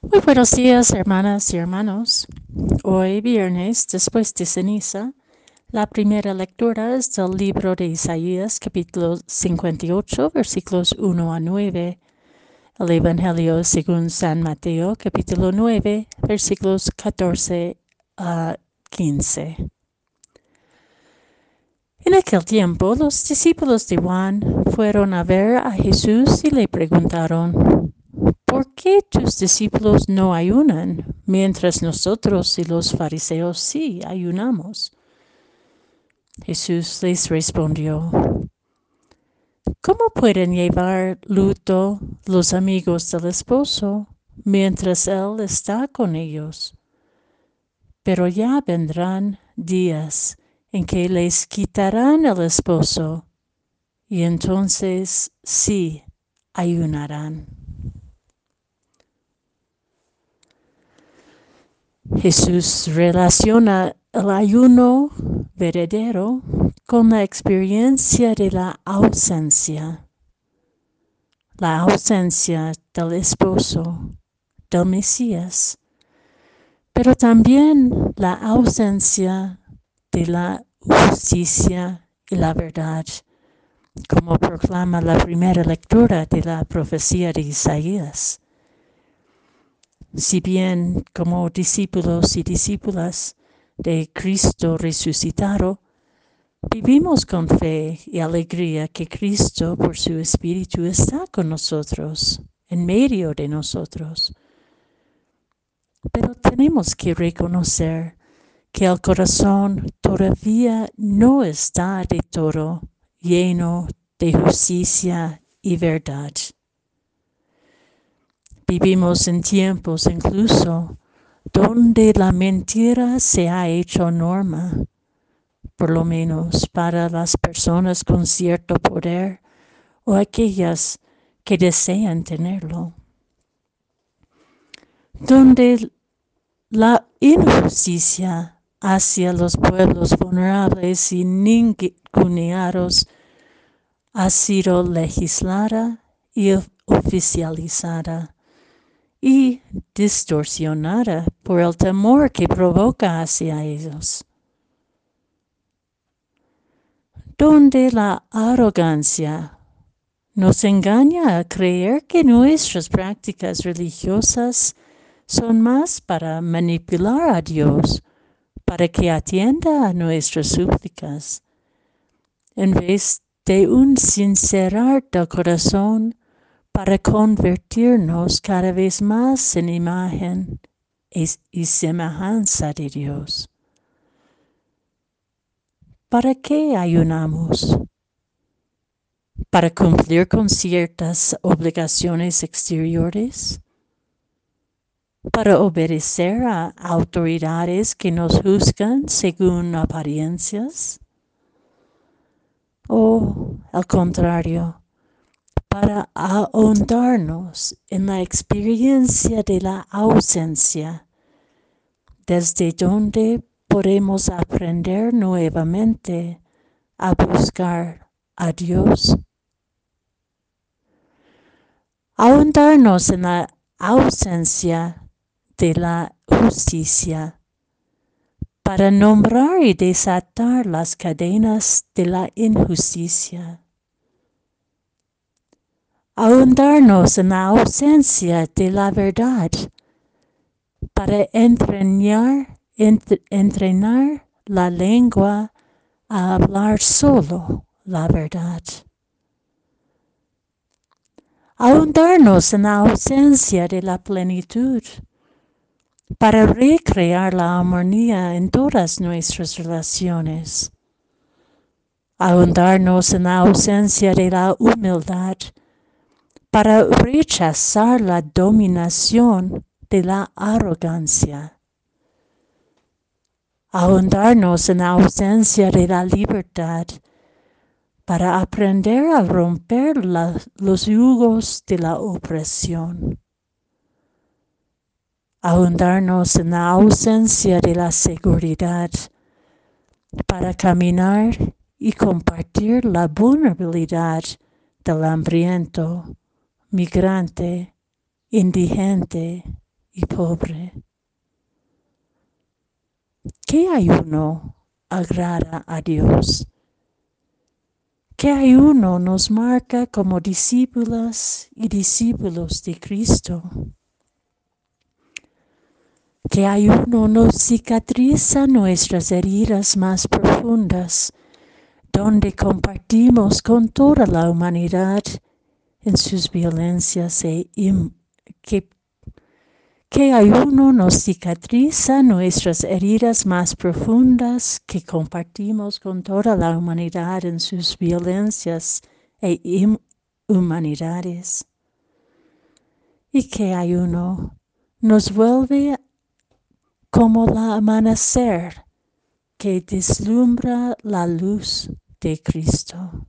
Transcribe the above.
Muy buenos días, hermanas y hermanos. Hoy, viernes, después de ceniza, la primera lectura es del libro de Isaías, capítulo 58, versículos 1 a 9. El Evangelio según San Mateo, capítulo 9, versículos 14 a 15. En aquel tiempo, los discípulos de Juan fueron a ver a Jesús y le preguntaron, ¿por qué tus discípulos no ayunan, mientras nosotros y los fariseos sí ayunamos? Jesús les respondió, ¿cómo pueden llevar luto los amigos del esposo mientras él está con ellos? Pero ya vendrán días en que les quitarán el esposo y entonces sí ayunarán. Jesús relaciona el ayuno verdadero con la experiencia de la ausencia, la ausencia del esposo, del Mesías, pero también la ausencia de la justicia y la verdad, como proclama la primera lectura de la profecía de Isaías si bien como discípulos y discípulas de Cristo resucitado, vivimos con fe y alegría que Cristo por su Espíritu está con nosotros, en medio de nosotros. Pero tenemos que reconocer que el corazón todavía no está de todo lleno de justicia y verdad. Vivimos en tiempos incluso donde la mentira se ha hecho norma, por lo menos para las personas con cierto poder o aquellas que desean tenerlo. Donde la injusticia hacia los pueblos vulnerables y ninguneados ha sido legislada y oficializada y distorsionada por el temor que provoca hacia ellos. Donde la arrogancia nos engaña a creer que nuestras prácticas religiosas son más para manipular a Dios, para que atienda a nuestras súplicas, en vez de un sincerar del corazón para convertirnos cada vez más en imagen y semejanza de Dios. ¿Para qué ayunamos? ¿Para cumplir con ciertas obligaciones exteriores? ¿Para obedecer a autoridades que nos juzgan según apariencias? ¿O al contrario? Para ahondarnos en la experiencia de la ausencia, desde donde podemos aprender nuevamente a buscar a Dios. Ahondarnos en la ausencia de la justicia para nombrar y desatar las cadenas de la injusticia ahondarnos en la ausencia de la verdad para entrenar, entrenar la lengua a hablar solo la verdad. Ahondarnos en la ausencia de la plenitud para recrear la armonía en todas nuestras relaciones. Ahondarnos en la ausencia de la humildad para rechazar la dominación de la arrogancia. Ahondarnos en la ausencia de la libertad para aprender a romper los yugos de la opresión. Ahondarnos en la ausencia de la seguridad para caminar y compartir la vulnerabilidad del hambriento migrante, indigente y pobre. ¿Qué ayuno agrada a Dios? ¿Qué ayuno nos marca como discípulas y discípulos de Cristo? ¿Qué ayuno nos cicatriza nuestras heridas más profundas, donde compartimos con toda la humanidad en sus violencias e que que ayuno nos cicatriza nuestras heridas más profundas que compartimos con toda la humanidad en sus violencias e inhumanidades. Y que ayuno nos vuelve como la amanecer que deslumbra la luz de Cristo.